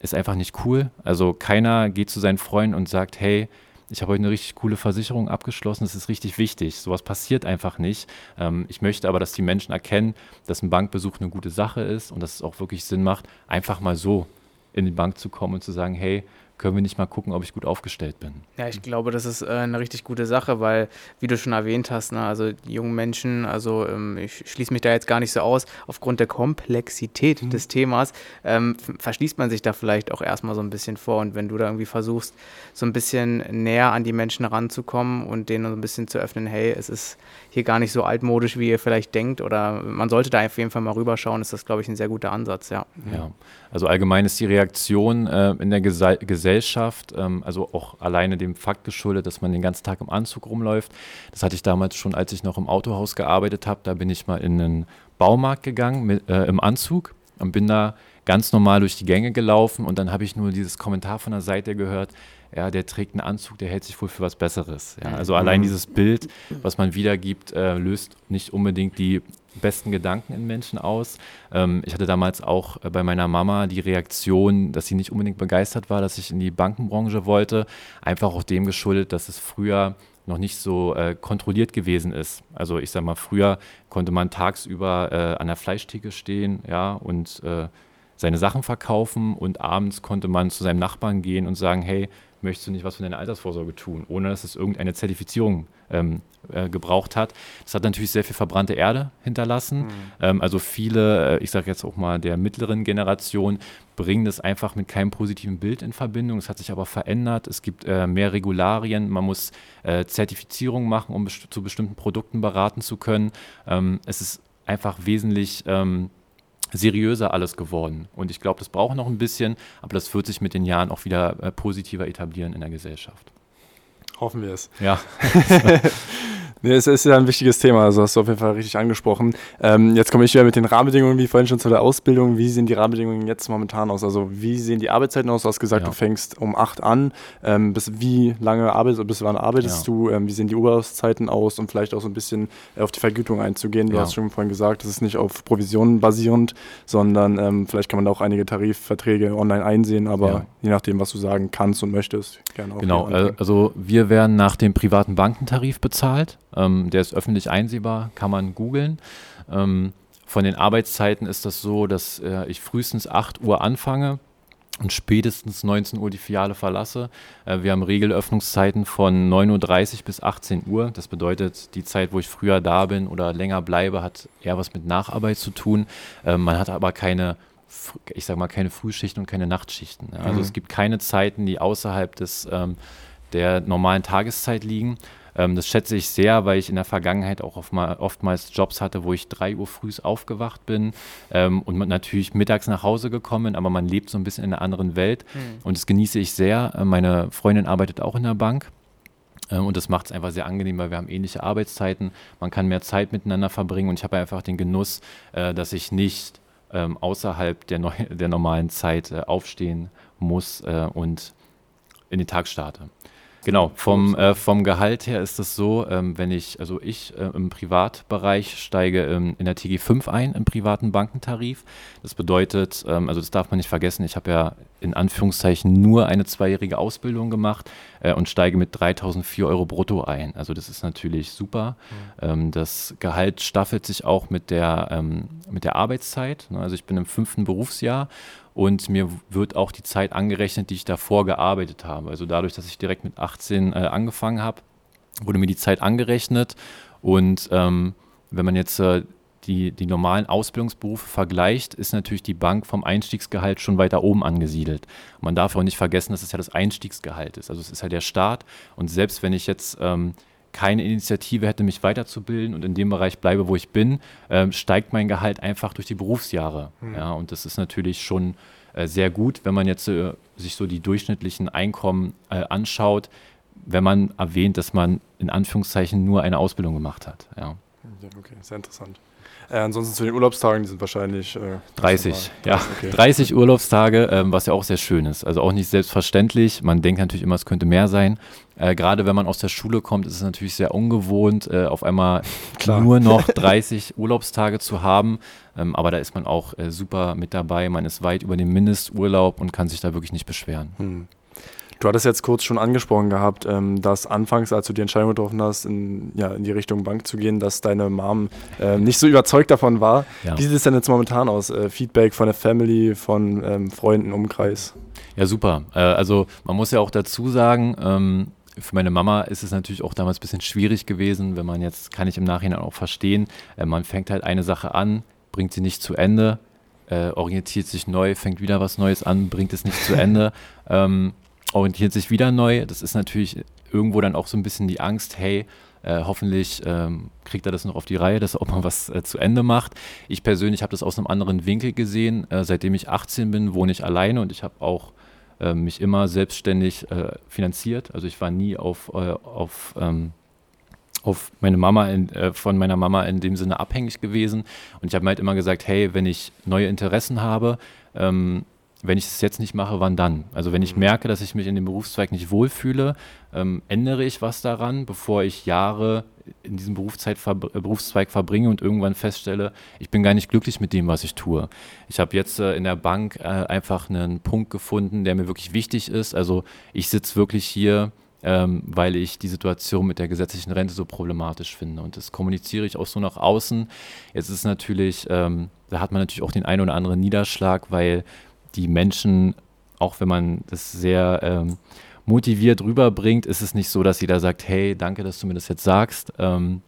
ist einfach nicht cool. Also keiner geht zu seinen Freunden und sagt, hey, ich habe heute eine richtig coole Versicherung abgeschlossen, das ist richtig wichtig. Sowas passiert einfach nicht. Ähm, ich möchte aber, dass die Menschen erkennen, dass ein Bankbesuch eine gute Sache ist und dass es auch wirklich Sinn macht, einfach mal so in die Bank zu kommen und zu sagen, hey, können wir nicht mal gucken, ob ich gut aufgestellt bin. Ja, ich glaube, das ist äh, eine richtig gute Sache, weil, wie du schon erwähnt hast, ne, also die jungen Menschen, also ähm, ich schließe mich da jetzt gar nicht so aus, aufgrund der Komplexität mhm. des Themas ähm, verschließt man sich da vielleicht auch erstmal so ein bisschen vor. Und wenn du da irgendwie versuchst, so ein bisschen näher an die Menschen ranzukommen und denen so ein bisschen zu öffnen, hey, es ist hier gar nicht so altmodisch, wie ihr vielleicht denkt, oder man sollte da auf jeden Fall mal rüberschauen, ist das, glaube ich, ein sehr guter Ansatz, ja. Ja, also allgemein ist die Reaktion äh, in der Gese Gesellschaft, ähm, also auch alleine dem Fakt geschuldet, dass man den ganzen Tag im Anzug rumläuft. Das hatte ich damals schon, als ich noch im Autohaus gearbeitet habe. Da bin ich mal in einen Baumarkt gegangen mit, äh, im Anzug und bin da ganz normal durch die Gänge gelaufen und dann habe ich nur dieses Kommentar von der Seite gehört, ja, der trägt einen Anzug, der hält sich wohl für was Besseres. Ja. Also allein dieses Bild, was man wiedergibt, äh, löst nicht unbedingt die besten Gedanken in Menschen aus. Ähm, ich hatte damals auch äh, bei meiner Mama die Reaktion, dass sie nicht unbedingt begeistert war, dass ich in die Bankenbranche wollte. Einfach auch dem geschuldet, dass es früher noch nicht so äh, kontrolliert gewesen ist. Also ich sage mal, früher konnte man tagsüber äh, an der Fleischtheke stehen, ja, und äh, seine Sachen verkaufen und abends konnte man zu seinem Nachbarn gehen und sagen, hey, möchtest du nicht was für deine Altersvorsorge tun, ohne dass es irgendeine Zertifizierung ähm, äh, gebraucht hat. Das hat natürlich sehr viel verbrannte Erde hinterlassen. Mhm. Ähm, also viele, äh, ich sage jetzt auch mal der mittleren Generation, bringen das einfach mit keinem positiven Bild in Verbindung. Es hat sich aber verändert. Es gibt äh, mehr Regularien. Man muss äh, Zertifizierungen machen, um best zu bestimmten Produkten beraten zu können. Ähm, es ist einfach wesentlich ähm, seriöser alles geworden. Und ich glaube, das braucht noch ein bisschen, aber das wird sich mit den Jahren auch wieder äh, positiver etablieren in der Gesellschaft. Hoffen wir es. Ja. Nee, es ist ja ein wichtiges Thema, also hast du auf jeden Fall richtig angesprochen. Ähm, jetzt komme ich wieder mit den Rahmenbedingungen, wie vorhin schon zu der Ausbildung. Wie sehen die Rahmenbedingungen jetzt momentan aus? Also wie sehen die Arbeitszeiten aus? Du hast gesagt, ja. du fängst um 8 an. Ähm, bis wie lange arbeitest bis wann arbeitest ja. du? Ähm, wie sehen die Urlaubszeiten aus? Und vielleicht auch so ein bisschen auf die Vergütung einzugehen. Du ja. hast schon vorhin gesagt, das ist nicht auf Provisionen basierend, sondern ähm, vielleicht kann man da auch einige Tarifverträge online einsehen, aber je nachdem, was du sagen kannst und möchtest, gerne auch. Genau, also wir werden nach dem privaten Bankentarif bezahlt. Ähm, der ist öffentlich einsehbar, kann man googeln. Ähm, von den Arbeitszeiten ist das so, dass äh, ich frühestens 8 Uhr anfange und spätestens 19 Uhr die Filiale verlasse. Äh, wir haben Regelöffnungszeiten von 9.30 Uhr bis 18 Uhr. Das bedeutet, die Zeit, wo ich früher da bin oder länger bleibe, hat eher was mit Nacharbeit zu tun. Äh, man hat aber keine ich sage mal, keine Frühschichten und keine Nachtschichten. Also mhm. es gibt keine Zeiten, die außerhalb des, ähm, der normalen Tageszeit liegen. Ähm, das schätze ich sehr, weil ich in der Vergangenheit auch oftmals Jobs hatte, wo ich drei Uhr früh aufgewacht bin ähm, und natürlich mittags nach Hause gekommen bin, aber man lebt so ein bisschen in einer anderen Welt mhm. und das genieße ich sehr. Äh, meine Freundin arbeitet auch in der Bank. Ähm, und das macht es einfach sehr angenehm, weil wir haben ähnliche Arbeitszeiten. Man kann mehr Zeit miteinander verbringen und ich habe einfach den Genuss, äh, dass ich nicht ähm, außerhalb der, der, normalen Zeit äh, aufstehen muss äh, und in den Tag starte. Genau, vom, äh, vom Gehalt her ist es so, ähm, wenn ich, also ich äh, im Privatbereich steige ähm, in der TG 5 ein, im privaten Bankentarif. Das bedeutet, ähm, also das darf man nicht vergessen, ich habe ja in Anführungszeichen nur eine zweijährige Ausbildung gemacht äh, und steige mit 3004 Euro brutto ein. Also das ist natürlich super. Mhm. das Gehalt staffelt sich auch mit der, ähm, mit der Arbeitszeit. Ne? Also ich bin im fünften Berufsjahr und mir wird auch die Zeit angerechnet, die ich davor gearbeitet habe. Also dadurch, dass ich direkt mit 18 äh, angefangen habe, wurde mir die Zeit angerechnet. Und ähm, wenn man jetzt äh, die, die normalen Ausbildungsberufe vergleicht, ist natürlich die Bank vom Einstiegsgehalt schon weiter oben angesiedelt. Man darf auch nicht vergessen, dass es ja das Einstiegsgehalt ist. Also es ist ja der Start. Und selbst wenn ich jetzt ähm, keine Initiative hätte, mich weiterzubilden und in dem Bereich bleibe, wo ich bin, äh, steigt mein Gehalt einfach durch die Berufsjahre. Mhm. Ja, und das ist natürlich schon äh, sehr gut, wenn man jetzt äh, sich so die durchschnittlichen Einkommen äh, anschaut, wenn man erwähnt, dass man in Anführungszeichen nur eine Ausbildung gemacht hat. Ja. Okay, sehr interessant. Äh, ansonsten zu den Urlaubstagen, die sind wahrscheinlich äh, 30, ja. Okay. 30 Urlaubstage, ähm, was ja auch sehr schön ist. Also auch nicht selbstverständlich. Man denkt natürlich immer, es könnte mehr sein. Äh, Gerade wenn man aus der Schule kommt, ist es natürlich sehr ungewohnt, äh, auf einmal nur noch 30 Urlaubstage zu haben. Ähm, aber da ist man auch äh, super mit dabei. Man ist weit über dem Mindesturlaub und kann sich da wirklich nicht beschweren. Hm. Du hattest jetzt kurz schon angesprochen gehabt, ähm, dass anfangs, als du die Entscheidung getroffen hast, in, ja, in die Richtung Bank zu gehen, dass deine Mom äh, nicht so überzeugt davon war. Ja. Wie sieht es denn jetzt momentan aus? Äh, Feedback von der Family, von ähm, Freunden, Umkreis? Ja, super. Äh, also man muss ja auch dazu sagen, ähm, für meine Mama ist es natürlich auch damals ein bisschen schwierig gewesen, wenn man jetzt, kann ich im Nachhinein auch verstehen, äh, man fängt halt eine Sache an, bringt sie nicht zu Ende, äh, orientiert sich neu, fängt wieder was Neues an, bringt es nicht zu Ende. ähm, orientiert sich wieder neu. Das ist natürlich irgendwo dann auch so ein bisschen die Angst, hey, äh, hoffentlich ähm, kriegt er das noch auf die Reihe, dass er auch mal was äh, zu Ende macht. Ich persönlich habe das aus einem anderen Winkel gesehen. Äh, seitdem ich 18 bin, wohne ich alleine und ich habe auch äh, mich immer selbstständig äh, finanziert. Also ich war nie auf, äh, auf, ähm, auf meine Mama in, von meiner Mama in dem Sinne abhängig gewesen. Und ich habe mir halt immer gesagt, hey, wenn ich neue Interessen habe, ähm, wenn ich es jetzt nicht mache, wann dann? Also wenn ich mhm. merke, dass ich mich in dem Berufszweig nicht wohlfühle, ähm, ändere ich was daran, bevor ich Jahre in diesem Berufszeit, äh, Berufszweig verbringe und irgendwann feststelle, ich bin gar nicht glücklich mit dem, was ich tue. Ich habe jetzt äh, in der Bank äh, einfach einen Punkt gefunden, der mir wirklich wichtig ist. Also ich sitze wirklich hier, ähm, weil ich die Situation mit der gesetzlichen Rente so problematisch finde. Und das kommuniziere ich auch so nach außen. Jetzt ist natürlich, ähm, da hat man natürlich auch den einen oder anderen Niederschlag, weil die Menschen, auch wenn man das sehr ähm, motiviert rüberbringt, ist es nicht so, dass jeder sagt, hey, danke, dass du mir das jetzt sagst. Ähm,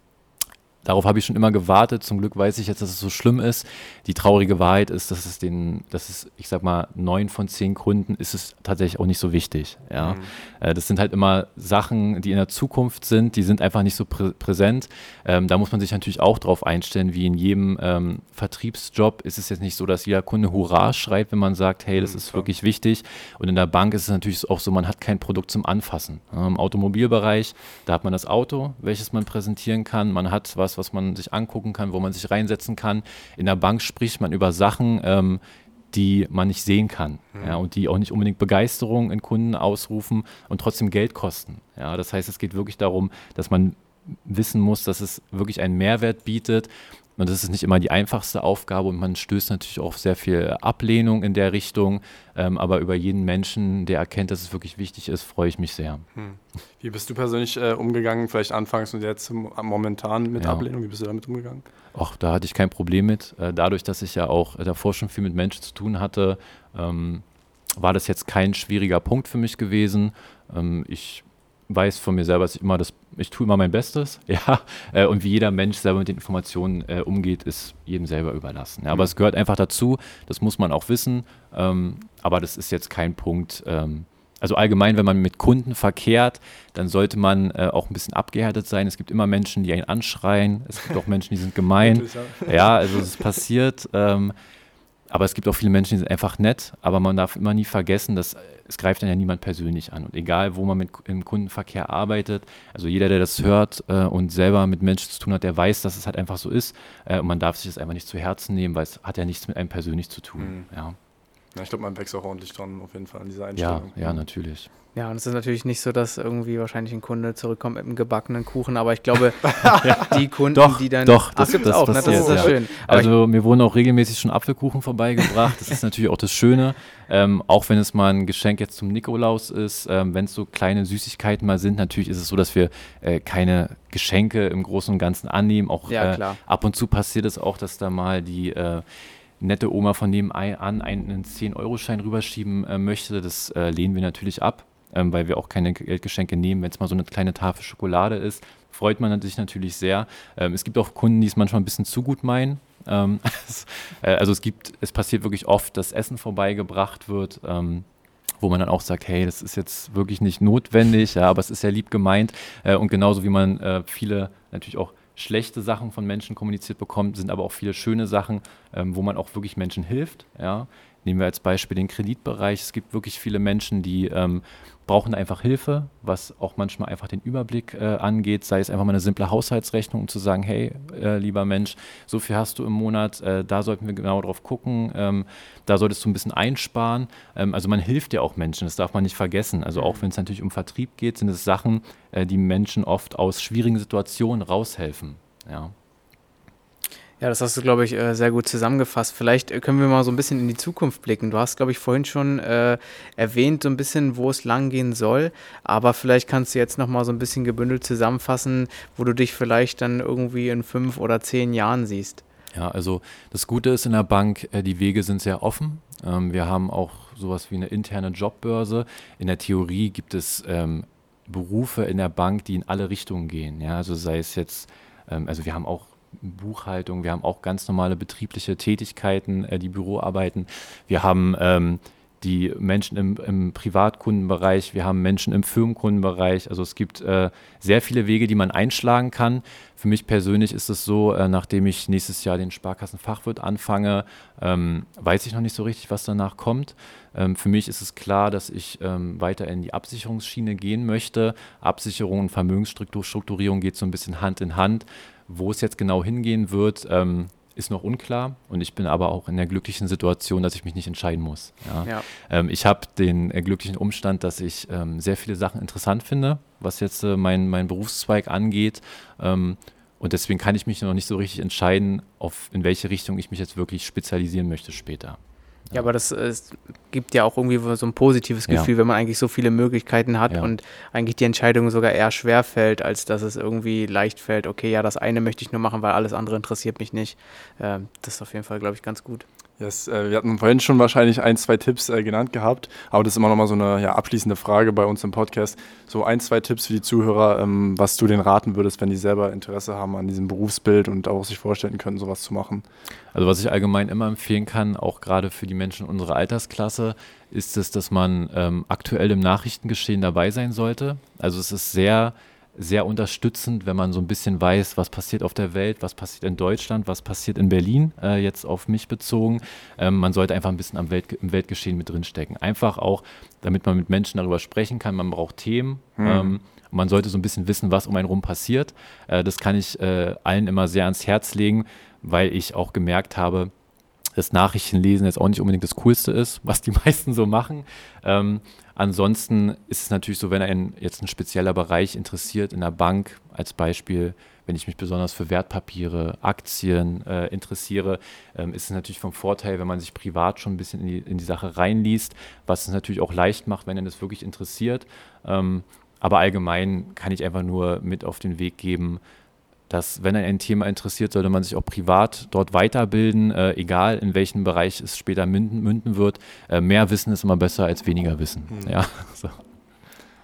darauf habe ich schon immer gewartet. Zum Glück weiß ich jetzt, dass es so schlimm ist. Die traurige Wahrheit ist, dass es den, dass es, ich sag mal, neun von zehn Kunden ist es tatsächlich auch nicht so wichtig. Ja, mhm. äh, das sind halt immer Sachen, die in der Zukunft sind, die sind einfach nicht so prä präsent. Ähm, da muss man sich natürlich auch drauf einstellen, wie in jedem ähm, Vertriebsjob ist es jetzt nicht so, dass jeder Kunde Hurra schreit, wenn man sagt, hey, das mhm, ist klar. wirklich wichtig. Und in der Bank ist es natürlich auch so, man hat kein Produkt zum Anfassen. Im Automobilbereich, da hat man das Auto, welches man präsentieren kann. Man hat was, was man sich angucken kann, wo man sich reinsetzen kann. In der Bank spricht man über Sachen, ähm, die man nicht sehen kann mhm. ja, und die auch nicht unbedingt Begeisterung in Kunden ausrufen und trotzdem Geld kosten. Ja, das heißt, es geht wirklich darum, dass man wissen muss, dass es wirklich einen Mehrwert bietet und das ist nicht immer die einfachste Aufgabe und man stößt natürlich auch sehr viel Ablehnung in der Richtung. Ähm, aber über jeden Menschen, der erkennt, dass es wirklich wichtig ist, freue ich mich sehr. Hm. Wie bist du persönlich äh, umgegangen, vielleicht anfangs und jetzt momentan mit ja. Ablehnung? Wie bist du damit umgegangen? Ach, da hatte ich kein Problem mit. Äh, dadurch, dass ich ja auch davor schon viel mit Menschen zu tun hatte, ähm, war das jetzt kein schwieriger Punkt für mich gewesen. Ähm, ich weiß von mir selber, dass ich immer das, ich tue immer mein Bestes, ja. Äh, und wie jeder Mensch selber mit den Informationen äh, umgeht, ist jedem selber überlassen. Ja. Aber mhm. es gehört einfach dazu, das muss man auch wissen. Ähm, aber das ist jetzt kein Punkt. Ähm, also allgemein, wenn man mit Kunden verkehrt, dann sollte man äh, auch ein bisschen abgehärtet sein. Es gibt immer Menschen, die einen anschreien. Es gibt auch Menschen, die sind gemein. ja, also es passiert. Ähm, aber es gibt auch viele Menschen, die sind einfach nett. Aber man darf immer nie vergessen, dass es greift dann ja niemand persönlich an. Und egal, wo man mit im Kundenverkehr arbeitet, also jeder, der das hört äh, und selber mit Menschen zu tun hat, der weiß, dass es halt einfach so ist. Äh, und man darf sich das einfach nicht zu Herzen nehmen, weil es hat ja nichts mit einem persönlich zu tun. Mhm. Ja. ja. ich glaube, man wächst auch ordentlich dran, auf jeden Fall, an dieser Einstellung. Ja, ja, natürlich. Ja, und es ist natürlich nicht so, dass irgendwie wahrscheinlich ein Kunde zurückkommt mit einem gebackenen Kuchen, aber ich glaube, die Kunden, doch, die dann. Doch, das, gibt es auch, passiert, ne? das ist ja schön. Aber also, mir wurden auch regelmäßig schon Apfelkuchen vorbeigebracht. Das ist natürlich auch das Schöne. Ähm, auch wenn es mal ein Geschenk jetzt zum Nikolaus ist, ähm, wenn es so kleine Süßigkeiten mal sind, natürlich ist es so, dass wir äh, keine Geschenke im Großen und Ganzen annehmen. Auch ja, äh, ab und zu passiert es auch, dass da mal die. Äh, nette Oma von nebenan einen 10-Euro-Schein rüberschieben äh, möchte, das äh, lehnen wir natürlich ab ähm, weil wir auch keine Geldgeschenke nehmen. Wenn es mal so eine kleine Tafel Schokolade ist, freut man sich natürlich sehr. Ähm, es gibt auch Kunden, die es manchmal ein bisschen zu gut meinen. Ähm, äh, also es gibt, es passiert wirklich oft, dass Essen vorbeigebracht wird ähm, wo man dann auch sagt, hey, das ist jetzt wirklich nicht notwendig, ja, aber es ist ja lieb gemeint. Äh, und genauso wie man äh, viele natürlich auch schlechte Sachen von Menschen kommuniziert bekommt, sind aber auch viele schöne Sachen, ähm, wo man auch wirklich Menschen hilft. Ja. Nehmen wir als Beispiel den Kreditbereich. Es gibt wirklich viele Menschen, die ähm, brauchen einfach Hilfe, was auch manchmal einfach den Überblick äh, angeht, sei es einfach mal eine simple Haushaltsrechnung, um zu sagen, hey, äh, lieber Mensch, so viel hast du im Monat, äh, da sollten wir genau drauf gucken, ähm, da solltest du ein bisschen einsparen. Ähm, also man hilft ja auch Menschen, das darf man nicht vergessen. Also auch wenn es natürlich um Vertrieb geht, sind es Sachen, äh, die Menschen oft aus schwierigen Situationen raushelfen. Ja. Ja, das hast du, glaube ich, äh, sehr gut zusammengefasst. Vielleicht äh, können wir mal so ein bisschen in die Zukunft blicken. Du hast, glaube ich, vorhin schon äh, erwähnt, so ein bisschen, wo es lang gehen soll. Aber vielleicht kannst du jetzt noch mal so ein bisschen gebündelt zusammenfassen, wo du dich vielleicht dann irgendwie in fünf oder zehn Jahren siehst. Ja, also das Gute ist in der Bank, die Wege sind sehr offen. Ähm, wir haben auch sowas wie eine interne Jobbörse. In der Theorie gibt es ähm, Berufe in der Bank, die in alle Richtungen gehen. Ja, also sei es jetzt, ähm, also wir haben auch Buchhaltung, wir haben auch ganz normale betriebliche Tätigkeiten, äh, die Büroarbeiten. Wir haben ähm, die Menschen im, im, Privatkundenbereich, wir haben Menschen im Firmenkundenbereich. Also es gibt äh, sehr viele Wege, die man einschlagen kann. Für mich persönlich ist es so, äh, nachdem ich nächstes Jahr den Sparkassenfachwirt anfange, ähm, weiß ich noch nicht so richtig, was danach kommt. Ähm, für mich ist es klar, dass ich ähm, weiter in die Absicherungsschiene gehen möchte. Absicherung und Vermögensstrukturierung geht so ein bisschen Hand in Hand. Wo es jetzt genau hingehen wird, ähm, ist noch unklar. Und ich bin aber auch in der glücklichen Situation, dass ich mich nicht entscheiden muss. Ja. Ja. Ähm, ich habe den äh, glücklichen Umstand, dass ich ähm, sehr viele Sachen interessant finde, was jetzt äh, mein, mein Berufszweig angeht. Ähm, und deswegen kann ich mich noch nicht so richtig entscheiden, auf in welche Richtung ich mich jetzt wirklich spezialisieren möchte später. Ja, aber das es gibt ja auch irgendwie so ein positives Gefühl, ja. wenn man eigentlich so viele Möglichkeiten hat ja. und eigentlich die Entscheidung sogar eher schwer fällt, als dass es irgendwie leicht fällt, okay, ja, das eine möchte ich nur machen, weil alles andere interessiert mich nicht. Ähm, das ist auf jeden Fall, glaube ich, ganz gut. Yes, äh, wir hatten vorhin schon wahrscheinlich ein, zwei Tipps äh, genannt gehabt, aber das ist immer nochmal so eine ja, abschließende Frage bei uns im Podcast. So ein, zwei Tipps für die Zuhörer, ähm, was du denen raten würdest, wenn die selber Interesse haben an diesem Berufsbild und auch sich vorstellen können, sowas zu machen. Also was ich allgemein immer empfehlen kann, auch gerade für die Menschen unserer Altersklasse, ist es, dass man ähm, aktuell im Nachrichtengeschehen dabei sein sollte. Also es ist sehr sehr unterstützend, wenn man so ein bisschen weiß, was passiert auf der Welt, was passiert in Deutschland, was passiert in Berlin, äh, jetzt auf mich bezogen. Ähm, man sollte einfach ein bisschen am Welt, im Weltgeschehen mit drinstecken. Einfach auch, damit man mit Menschen darüber sprechen kann. Man braucht Themen. Hm. Ähm, man sollte so ein bisschen wissen, was um einen rum passiert. Äh, das kann ich äh, allen immer sehr ans Herz legen, weil ich auch gemerkt habe, dass Nachrichtenlesen jetzt auch nicht unbedingt das Coolste ist, was die meisten so machen. Ähm, ansonsten ist es natürlich so, wenn einen jetzt ein spezieller Bereich interessiert in der Bank, als Beispiel, wenn ich mich besonders für Wertpapiere, Aktien äh, interessiere, ähm, ist es natürlich vom Vorteil, wenn man sich privat schon ein bisschen in die, in die Sache reinliest, was es natürlich auch leicht macht, wenn einen das wirklich interessiert. Ähm, aber allgemein kann ich einfach nur mit auf den Weg geben, dass, wenn ein Thema interessiert, sollte man sich auch privat dort weiterbilden, äh, egal in welchem Bereich es später münden, münden wird. Äh, mehr Wissen ist immer besser als weniger Wissen. Mhm. Ja, so.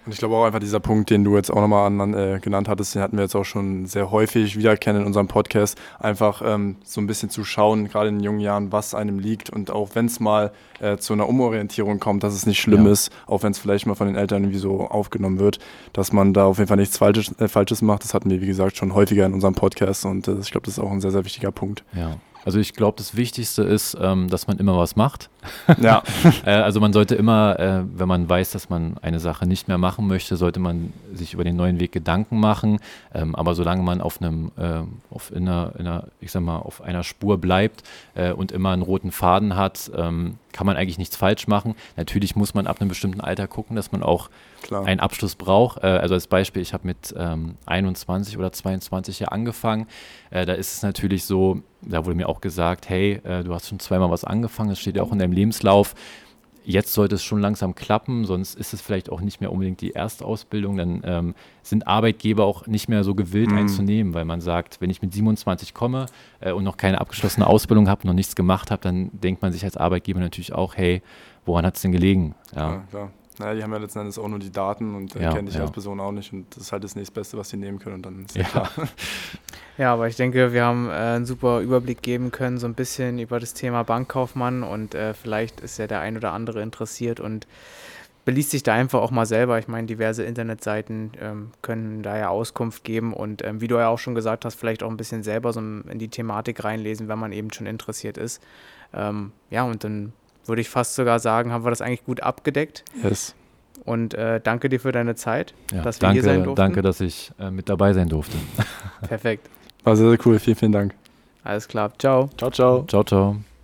Und ich glaube auch einfach dieser Punkt, den du jetzt auch nochmal an, äh, genannt hattest, den hatten wir jetzt auch schon sehr häufig wiederkennen in unserem Podcast, einfach ähm, so ein bisschen zu schauen, gerade in jungen Jahren, was einem liegt und auch wenn es mal äh, zu einer Umorientierung kommt, dass es nicht schlimm ja. ist, auch wenn es vielleicht mal von den Eltern irgendwie so aufgenommen wird, dass man da auf jeden Fall nichts Falsches, äh, Falsches macht. Das hatten wir, wie gesagt, schon häufiger in unserem Podcast und äh, ich glaube, das ist auch ein sehr, sehr wichtiger Punkt. Ja. Also ich glaube, das Wichtigste ist, ähm, dass man immer was macht. Ja. äh, also man sollte immer, äh, wenn man weiß, dass man eine Sache nicht mehr machen möchte, sollte man sich über den neuen Weg Gedanken machen. Ähm, aber solange man auf einem, äh, auf in einer, in einer, ich sag mal, auf einer Spur bleibt äh, und immer einen roten Faden hat, ähm, kann man eigentlich nichts falsch machen. Natürlich muss man ab einem bestimmten Alter gucken, dass man auch Klar. einen Abschluss braucht. Äh, also als Beispiel, ich habe mit ähm, 21 oder 22 Jahren angefangen. Äh, da ist es natürlich so, da wurde mir auch gesagt, hey, äh, du hast schon zweimal was angefangen, das steht ja auch in deinem Lebenslauf. Jetzt sollte es schon langsam klappen, sonst ist es vielleicht auch nicht mehr unbedingt die erste Ausbildung. Dann ähm, sind Arbeitgeber auch nicht mehr so gewillt mhm. einzunehmen, weil man sagt, wenn ich mit 27 komme äh, und noch keine abgeschlossene Ausbildung habe, noch nichts gemacht habe, dann denkt man sich als Arbeitgeber natürlich auch, hey, woran hat es denn gelegen? Ja, ja klar. Naja, die haben ja letzten Endes auch nur die Daten und äh, ja, kennen dich ja. als Person auch nicht und das ist halt das nächstbeste, was sie nehmen können und dann ist ja, klar. Ja, aber ich denke, wir haben äh, einen super Überblick geben können, so ein bisschen über das Thema Bankkaufmann und äh, vielleicht ist ja der ein oder andere interessiert und beliest sich da einfach auch mal selber. Ich meine, diverse Internetseiten ähm, können da ja Auskunft geben und ähm, wie du ja auch schon gesagt hast, vielleicht auch ein bisschen selber so in die Thematik reinlesen, wenn man eben schon interessiert ist. Ähm, ja, und dann würde ich fast sogar sagen, haben wir das eigentlich gut abgedeckt. Yes. Und äh, danke dir für deine Zeit, ja, dass wir danke, hier sein durften. Danke, dass ich äh, mit dabei sein durfte. Perfekt. War sehr, sehr cool. Vielen, vielen Dank. Alles klar. Ciao. Ciao, ciao. Ciao, ciao.